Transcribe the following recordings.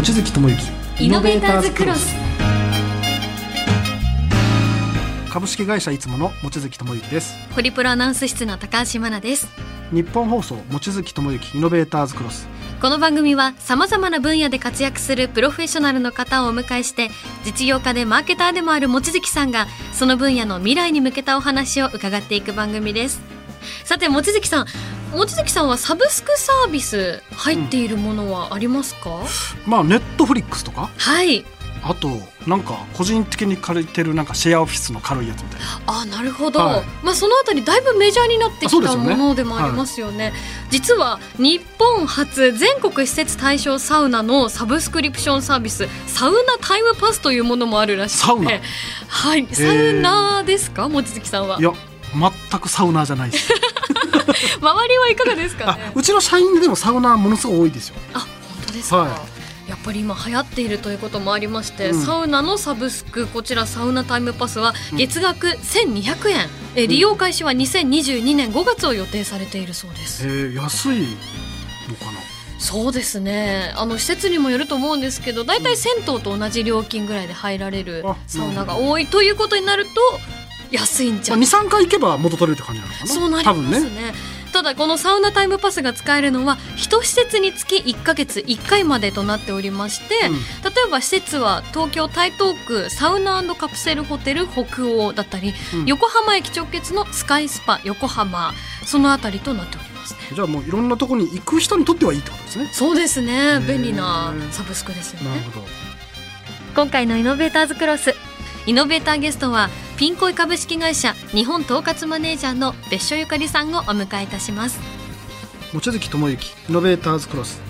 望月智之。イノベーターズクロス株式会社いつもの望月智之です。ホリプロアナウンス室の高橋真奈です。日本放送望月智之イノベーターズクロスこの番組はさまざまな分野で活躍するプロフェッショナルの方をお迎えして実業家でマーケターでもある望月さんがその分野の未来に向けたお話を伺っていく番組です。さて望月さん望月さんはサブスクサービス入っているものはありますか、まあネットフリックスとか？はい。あとなんか個人的に借りてるなんかシェアオフィスの軽いやつみたいな。あなるほど、はい。まあそのあたりだいぶメジャーになってきたものでもありますよね。実は日本初全国施設対象サウナのサブスクリプションサービスサウナタイムパスというものもあるらしくて。サウナ？はい。サウナですか？望月さんは？いや全くサウナーじゃないです 周りはいかがですかあねうちの社員でもサウナーものすごい多いですよ。あ本当ですか、はやっぱり今流行っているということもありまして、うん。サウナのサブスクこちらサウナタイムパスは月額1200円、え利用開始は2022年5月を予定されているそうです、えー、安いのかな？そうですね。あの施設にもよると思うんですけど大体銭湯と同じ料金ぐらいで入られるあサウナが多いということになると安いんじゃまあ、ん23回行けば元取れるって感じなのかな。そうなり多ます分ね。ねただこのサウナタイムパスが使えるのは一施設につき1ヶ月1回までとなっておりまして、うん。例えば施設は東京台東区サウナカプセルホテル北欧だったり、うん。横浜駅直結のスカイスパ横浜そのあたりとなっております。ねじゃあもういろんなところに行く人にとってはいいってことですね。そうですね。ー。便利なサブスクですよね。なるほど。今回のイノベーターズクロスイノベーターゲストはピンコイ株式会社日本統括マネージャーの別所ゆかりさんをお迎えいたします。望月智之イノベーターズクロス。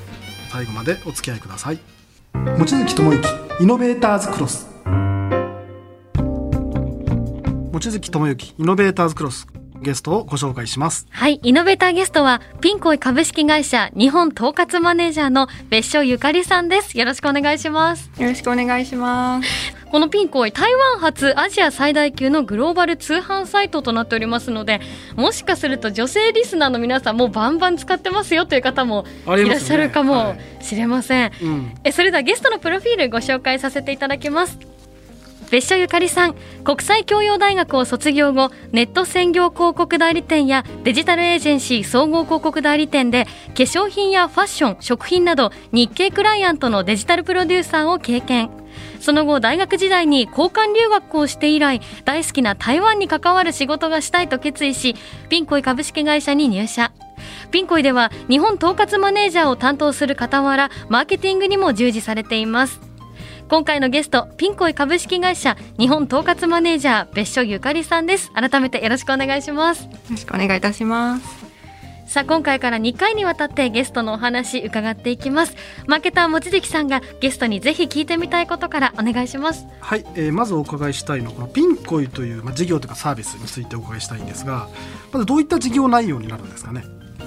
最後までお付き合いください。望月智之イノベーターズクロス。望月智之イノベーターズクロスゲストをご紹介します。はい、イノベーターゲストはピンコイ株式会社日本統括マネージャーの別所ゆかりさんです。よろしくお願いします。よろしくお願いします。このピンコイ台湾発アジア最大級のグローバル通販サイトとなっておりますのでもしかすると女性リスナーの皆さんもバンバン使ってますよという方もいらっしゃるかもはい。しれません、うん。えそれではゲストのプロフィールご紹介させていただきます。別所ゆかりさん国際教養大学を卒業後ネット専業広告代理店やデジタルエージェンシー総合広告代理店で化粧品やファッション食品など日系クライアントのデジタルプロデューサーを経験その後大学時代に交換留学をして以来大好きな台湾に関わる仕事がしたいと決意しピンコイ株式会社に入社。ピンコイでは日本統括マネージャーを担当する傍らマーケティングにも従事されています。今回のゲストピンコイ株式会社日本統括マネージャー別所ゆかりさんです。改めてよろしくお願いします。よろしくお願いいたします。さあ今回から2回にわたってゲストのお話伺っていきます。マーケター望月さんがゲストにぜひ聞いてみたいことからお願いします。はい、えーまずお伺いしたいのはこのピンコイという、まあ、事業というかサービスについてお伺いしたいんですがまずどういった事業内容になるんですかね？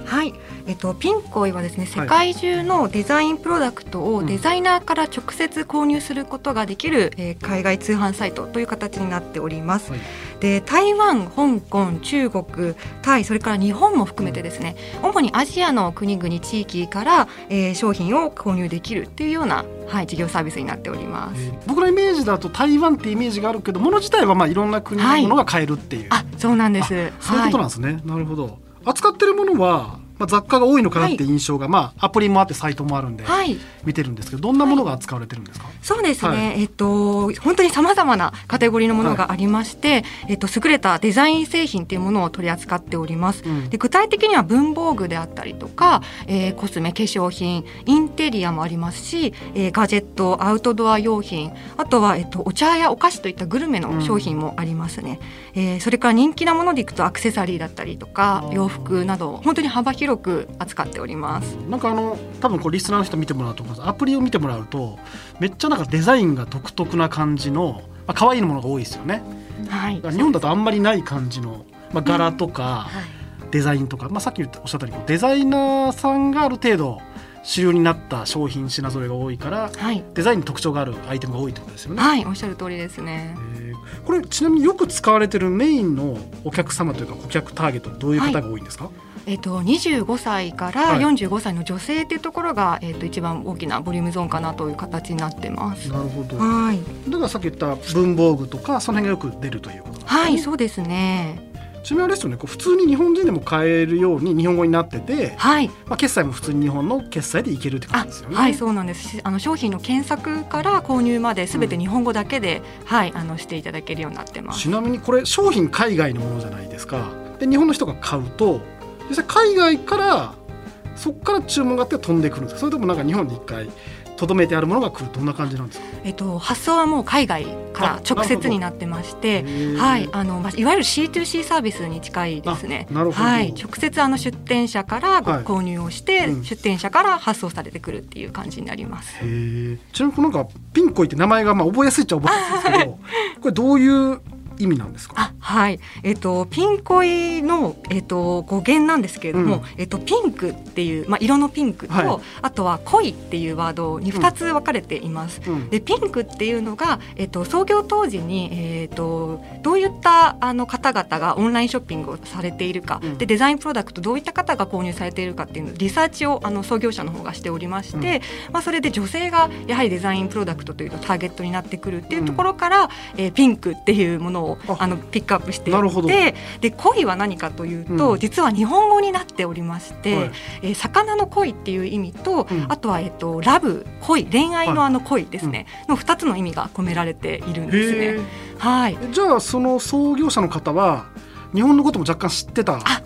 はい、えっとピンコイはですね、はい。世界中のデザインプロダクトうん。をデザイナーから直接購入することができる、えー海外通販サイトという形になっております。はい。で、台湾、香港、中国、タイ、それから日本も含めてですね、主にアジアの国々地域から、えー商品を購入できるっていうようなはい事業サービスになっております。えー僕のイメージだと台湾ってイメージがあるけどもの自体はまあいろんな国のものが買えるっていう、あ、そうなんです。そういうはいことなんですね、なるほど扱ってるものは、まあ、雑貨が多いのかなって印象が、まあアプリもあってサイトもあるんではい。見てるんですけどどんなものが扱われてるんですか、そうですね、はい。えっと、本当にさまざまなカテゴリーのものがありまして、えっと、優れたデザイン製品っていうものを取り扱っております。うん。で具体的には文房具であったりとか、えーコスメ化粧品インテリアもありますし、えーガジェットアウトドア用品あとは、えっと、お茶やお菓子といったグルメの商品もありますね、えーそれから人気なものでいくとアクセサリーだったりとか洋服など本当に幅広く扱っております。なんかあの多分こうリスナーの人見てもらうと思います。アプリを見てもらうとめっちゃなんかデザインが独特な感じの、まあ可愛いものが多いですよね。はい。日本だとあんまりない感じの、まあ、柄とかはい。デザインとか、まあ、さっきおっしゃったようにデザイナーさんがある程度主流になった商品品揃えが多いからはい。デザインに特徴があるアイテムが多いってことですよね。はい、おっしゃる通りですね。えー。これちなみによく使われてるメインのお客様というか顧客ターゲットどういう方が多いんですか、えっと、25歳から45歳の女性っていうところが、えっと、一番大きなボリュームゾーンかなという形になってます。なるほどはい、だからさっき言った文房具とかその辺がよく出るということねはい、そうですね。ちなみにあれですよねこう普通に日本人でも買えるように日本語になってて、はい、まあ、決済も普通に日本の決済でいけるって感あじですよね。はい、そうなんです。しあの商品の検索から購入まで、すべて日本語だけで、はい、あのしていただけるようになってます。ちなみにこれ商品海外のものじゃないですかで日本の人が買うと実際海外からそこから注文があって飛んでくるんですか？それともなんか日本に一回とどめてあるものが来るどんな感じなんですか？えっと、発送はもう海外から直接になってまして。はい、あの、まあ、いわゆる C2C サービスに近いですね。あなるほど。はい、直接あの出店者から購入をして、うん。出店者から発送されてくるっていう感じになります。ちなみになんかピンコイって名前がまあ覚えやすいっちゃ覚えやすいですけどこれどういう意味なんですか？あはい、えっとピンコイのえっと語源なんですけれども、うん。えっとピンクっていうまあ色のピンクと、はい。あとは恋っていうワードに二つ分かれています。うん。でピンクっていうのが、えっと、創業当時に、えっと、どういったあの方々がオンラインショッピングをされているか、うん。でデザインプロダクトどういった方が購入されているかっていうのリサーチをあの創業者の方がしておりまして、まあ、それで女性がやはりデザインプロダクトというとターゲットになってくるっていうところから、えーピンクっていうものをあ。あのピックアップしていなるほど。ってで恋は何かというと、うん。実は日本語になっておりまして、はい。えー魚の恋っていう意味と、うん。あとは、えっと、ラブ恋恋愛のあの恋ですね、の2つの意味が込められているんですへね。はい。えじゃあその創業者の方は日本のことも若干知ってた？あ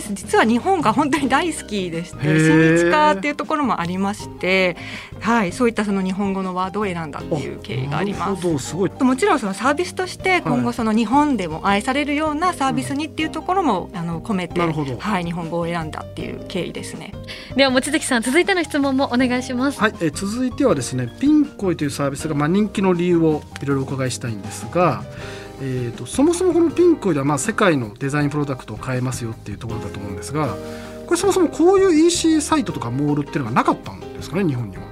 です実は日本が本当に大好きでして親日家っていうところもありまして、はい、そういったその日本語のワードを選んだっていう経緯がありなるます。ほど。すごい。もちろんそのサービスとして今後その日本でも愛されるようなサービスにっていうところもあの込めて、なるほど。はい、日本語を選んだっていう経緯ですね。では望月さん続いての質問もお願いします。はい、えー続いてはですねピンコイというサービスがまあ人気の理由をいろいろお伺いしたいんですが、えー、とそもそもこのピンコイではまあ世界のデザインプロダクトを買えますよっていうところだと思うんですがこれそもそもこういう EC サイトとかモールっていうのがなかったんですかね日本には？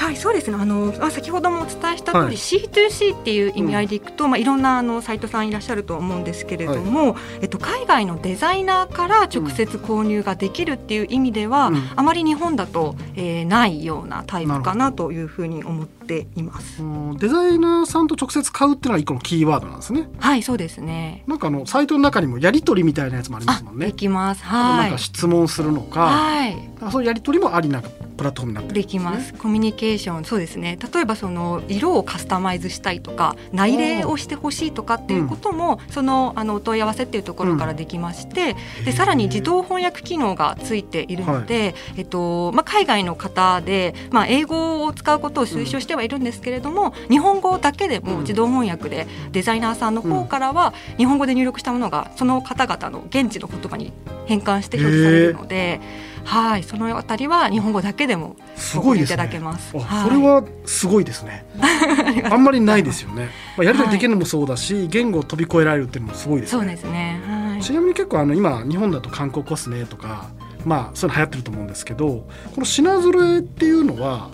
はい、そうですね。あの、あ先ほどもお伝えした通り、はい C2C っていう意味合いでいくと、まあ、いろんなあのサイトさんいらっしゃると思うんですけれども。えっと、海外のデザイナーから直接購入ができるっていう意味では、うんあまり日本だと、えーないようなタイプかなというふうに思っています。うんデザイナーさんと直接買うっていうのが一個のキーワードなんですね。はい、そうですね。なんかあのサイトの中にもやり取りみたいなやつもありますもんでね。きます。はいなんか。質問するのか、はい。そういうやり取りもありなプラットフォームになってるできます。コミュニケーション、そうですね。例えばその色をカスタマイズしたいとか、内例をしてほしいとかっていうことも、そのあのお問い合わせっていうところからできまして、でさらに自動翻訳機能がついているので、えっとまあ海外の方でまあ英語を使うことを推奨してはいるんですけれども、日本語だけでも自動翻訳でデザイナーさんの方からは日本語で入力したものがその方々の現地の言葉に変換して表示されるので、はい、そのあたりは日本語だけでもすごいいただけますあはいそれはすごいですね。あんまりないですよね。まあ、やり取りできるのもそうだし、言語を飛び越えられるっていうのもすごいですね。そうですね。はい。ちなみに結構あの今日本だと韓国コスメとかまあそういうの流行ってると思うんですけどこの品揃えっていうのは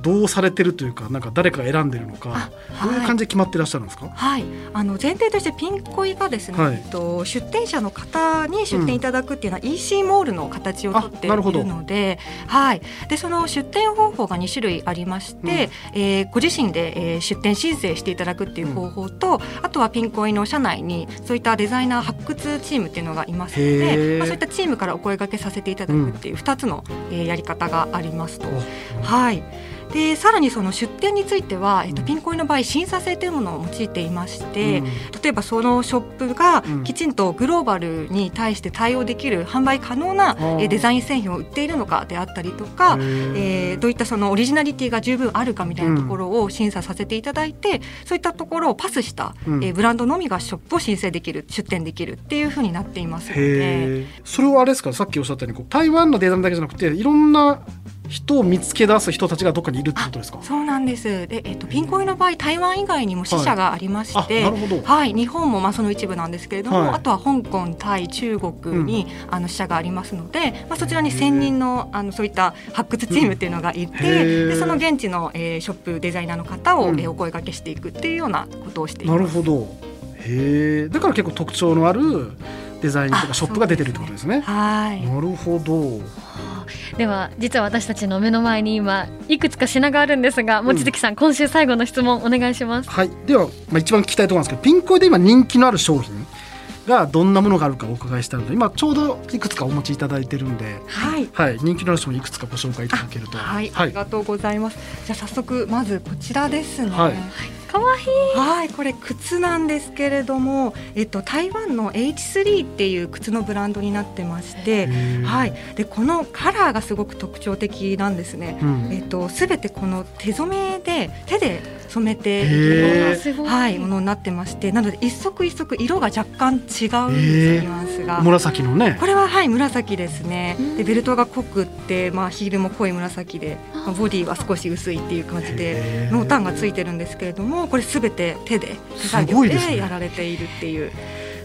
どうされてるというかなんか誰かが選んでるのかあどういう感じで決まってらっしゃるんですか、はい、あの前提としてピンコイがですね、はい。と、出店者の方に出店いただくっていうのは EC モールの形をとっているので,、はい、でその出店方法が2種類ありまして、えーご自身で、えー出店申請していただくっていう方法と、あとはピンコイの社内にそういったデザイナー発掘チームっていうのがいますのへで、ー。まあ、そういったチームからお声掛けさせていただくっていう2つの、えーやり方がありますと。はいでさらにその出店については、えっと、ピンコイの場合審査制というものを用いていまして、うん。例えばそのショップがうん。きちんとグローバルに対して対応できる販売可能な、ーえーデザイン製品を売っているのかであったりとか、えーどういったそのオリジナリティが十分あるかみたいなところを審査させていただいて、そういったところをパスした、うん。えーブランドのみがショップを申請できる出店できるっていうふうになっていますので。それはあれですか？さっきおっしゃったようにこう台湾のデザインだけじゃなくていろんな人を見つけ出す人たちがどっかにいるってことですか？そうなんです。で、えっと、ピンコイの場合、台湾以外にも支社がありまして。あなるほど。はい、日本もまあその一部なんですけれども、はい。あとは香港、タイ、中国に、あの支社がありますので、まあ、そちらに専任のあのそういった発掘チームっていうのがいて、へー。でその現地の、えーショップデザイナーの方を、うん。えーお声掛けしていくっていうようなことをしていなます。るほど。へえだから結構特徴のあるデザインとかショップが出てるってことですね。はい。なるほど。では実は私たちの目の前に今いくつか品があるんですが望月さん、今週最後の質問お願いしますはい、では、まあ、一番聞きたいところなんですけどピンコイで今人気のある商品がどんなものがあるかお伺いしたので今ちょうどいくつかお持ちいただいてるんで、はい。はい、人気のある商品いくつかご紹介いただけると。はい、あはいりがとうございます。じゃあ早速まずこちらですね。はいかわいいはい、これ靴なんですけれども、えっと台湾の H3 っていう靴のブランドになってまして、はい、でこのカラーがすごく特徴的なんですね。うんえっとすべてこの手染めで手で染めていへるはい、ものになってまして、なので一足一足色が若干違うんですへーニュアンスが。紫のね。これははい紫ですね。うん。でベルトが濃くって、まあヒールも濃い紫で、まあボディは少し薄いっていう感じで。濃淡がついてるんですけれどもこれすべて手で手す作業でやられているっていう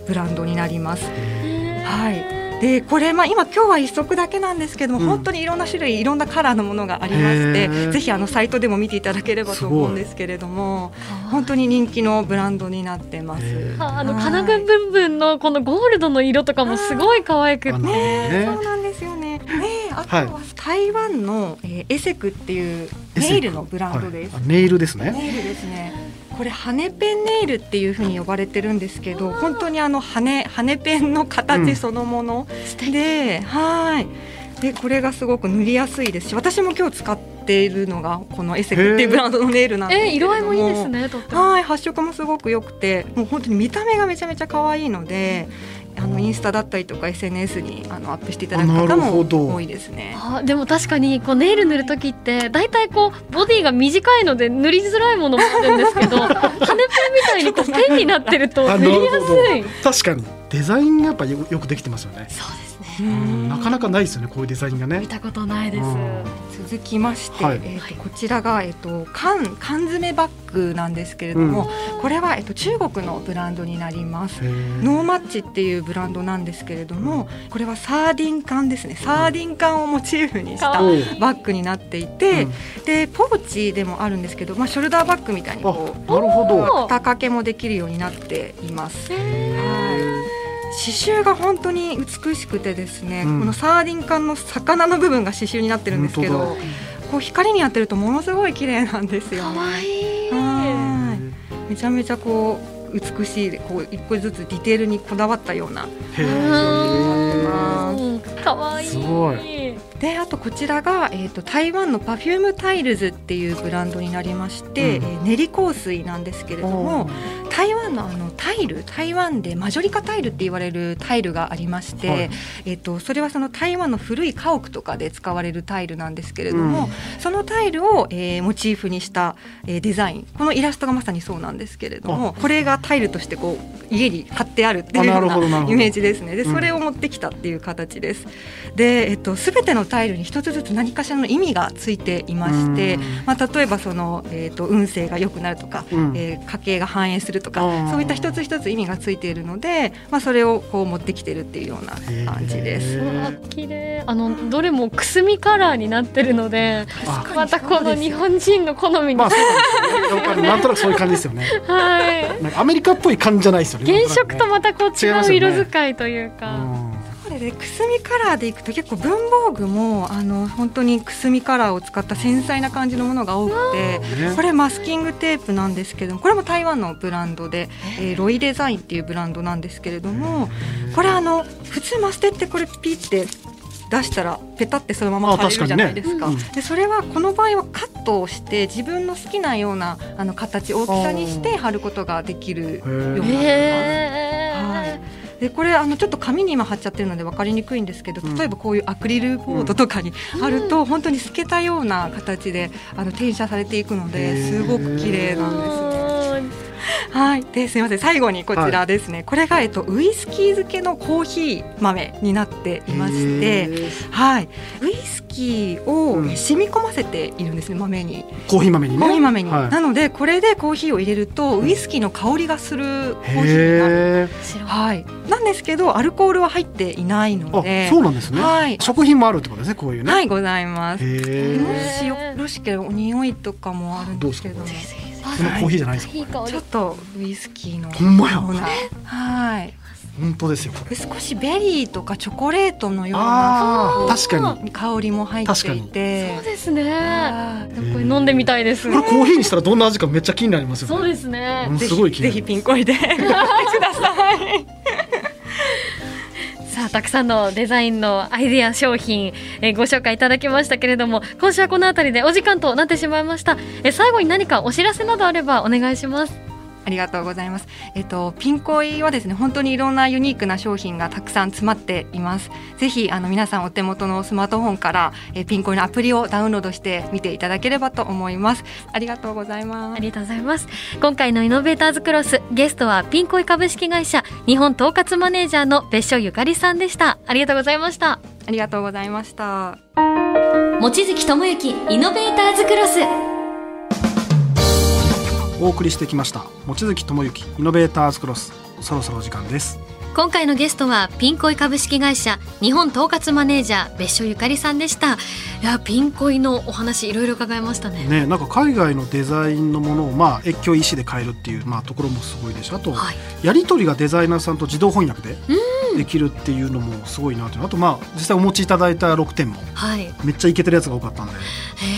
ブランドになります。はいでこれ、まあ、今今日は一足だけなんですけども、うん本当にいろんな種類いろんなカラーのものがありましてぜひあのサイトでも見ていただければと思うんですけれども本当に人気のブランドになってます。ああのはい金具部分のこのゴールドの色とかもすごい可愛くてねそうねなんですよね。ねあとは台湾の、えーエセクっていうネイルのブランドですはい。あネイルですね。ネイルですね。これ羽ペンネイルっていう風に呼ばれてるんですけど、本当にあの羽羽ペンのうん。形そのもの。で、はい。でこれがすごく塗りやすいですし、私も今日使っているのがこのエセクっていうブランドのネイルなんですけえれども、色合いもいいですねはい、発色もすごく良くて、もう本当に見た目がめちゃめちゃ可愛いので、あのインスタだったりとか SNS にあのアップしていただくあ方も多いですね。あでも確かにこうネイル塗る時って大体こうボディが短いので塗りづらいものもあるんですけど 羽ペンみたいにこうペンになってるとあ塗りやすい。確かにデザインがやっぱよよくできてますよね。そうですね。うんなかなかないですよねこういうデザインがね。見。たことないです。うん。続きまして、はい。えー、とこちらが、えー、と缶缶詰バッグなんですけれども、これは、えー、と中国のブランドになります。ノーマッチっていうブランドなんですけれどもこれはサーディン缶ですね。サーディン缶をモチーフにしたバッグになっていて、でポーチでもあるんですけど、まあ、ショルダーバッグみたいにあこうなるほど。お肩掛けもできるようになっています。へ刺繍が本当に美しくてですね、うん。このサーディン缶の魚の部分が刺繍になってるんですけほんとこう光に当てるとものすごい綺麗なんですよ、かね。わいい。はい。めちゃめちゃこう美しいこう一個ずつディテールにこだわったような。へうーんかわいい。すごいであとこちらが、えー、と台湾の Perfume Tiles っていうブランドになりまして、うん。えー練り香水なんですけれども台湾のあのタイル台湾でマジョリカタイルって言われるタイルがありまして、はい。えっとそれはその台湾の古い家屋とかで使われるタイルなんですけれども、そのタイルを、えーモチーフにした、えーデザイン。このイラストがまさにそうなんですけれどもこれがタイルとしてこう家に貼ってあるっていうようなイメージですね。でうん。それを持ってきたっていう形です。で、えっと、全てのタイルに一つずつ何かしらの意味がついていましてうん、まあ、例えばその、えっと、運勢が良くなるとか、うん。えー家計が繁栄するとかそういった一つ一つ意味がついているので、まあ、それをこう持ってきてるっていうような感じです。綺麗あのどれもくすみカラーになってるのであまたこの日本人の好みに、まあそうなんですよね。なんとなくそういう感じですよね。はいなんかアメリカっぽい感じじゃないですよね。原色とまたこう違う色使いというか、うんこれでくすみカラーでいくと結構文房具もあの本当にくすみカラーを使った繊細な感じのものが多くてねこれマスキングテープなんですけどこれも台湾のブランドで、えー。ロイデザインっていうブランドなんですけれどもこれあの普通マステってこれピッて出したらペタってそのままあ貼れるじゃないですか。確かにね。でそれはこの場合はカットをして自分の好きなようなあの形大きさにして貼ることができるようになってます。でこれあのちょっと紙に今貼っちゃってるので分かりにくいんですけどうん例えばこういうアクリルボードとかに貼ると本当に透けたような形であの転写されていくのですごく綺麗なんですね。はい、ですみません。最後にこちらですね、これが、えっと、ウイスキー漬けのコーヒー豆になっていまして、はい、ウイスキーを染み込ませているんですね豆に。コーヒー豆にね。コーヒー豆に、はい。なのでこれでコーヒーを入れるとウイスキーの香りがするコーヒーになる。はい、なんですけどアルコールは入っていないのであ、そうなんですね。はい。食品もあるってことですね、こういうね。はいございます。へもえ。しよろしければお匂いとかもあるんですけれどもぜひぜひこのコーヒーじゃないですか。ちょっとウイスキーの。ほんまや。はい。本当ですよ。少しベリーとかチョコレートのような。確かに。香りも入っていて。そうですね。これ飲んでみたいです。これコーヒーにしたらどんな味かめっちゃ気になりますよね。そうですね。すごい気になります。ひぜひ Pinkoi で。くださいさあたくさんのデザインのアイデア商品、えーご紹介いただきましたけれども今週はこの辺りでお時間となってしまいました。えー最後に何かお知らせなどあればお願いします。ありがとうございます。えっとピンコイはですね本当にいろんなユニークな商品がたくさん詰まっています。ぜひあの皆さんお手元のスマートフォンからえピンコイのアプリをダウンロードして見ていただければと思います。ありがとうございます。ありがとうございます今回のイノベーターズクロスゲストはピンコイ株式会社日本統括マネージャーの別所ゆかりさんでしたありがとうございましたありがとうございました。望月智之イノベーターズクロスお送りしてきました。望月智之イノベーターズクロスそろそろお時間です。今回のゲストはピンコイ株式会社日本統括マネージャー別所ゆかりさんでした。いやピンコイのお話いろいろ伺いましたね。ねなんか海外のデザインのものをまあ越境 EC で買えるっていうまあところもすごいですしあと、はい。やり取りがデザイナーさんと自動翻訳でできるっていうのもすごいなというの。あとまあ実際お持ちいただいた6点もはい。めっちゃイケてるやつが多かったんで。へ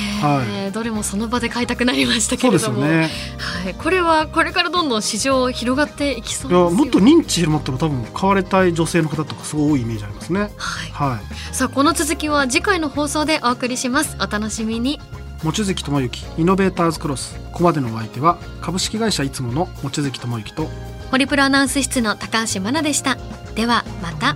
ーはどれもその場で買いたくなりましたけれども、ね。はい、これはこれからどんどん市場広がっていきそういですよ。やもっと認知広まったら多分買われたい女性の方とかすごい多いイメージありますね。はい、はい。さあこの続きは次回の放送でお送りします。お楽しみに。望月智之イノベーターズクロス。ここまでのお相手は株式会社いつもの望月智之とホリプロアナウンス室の高橋真奈でした。ではまた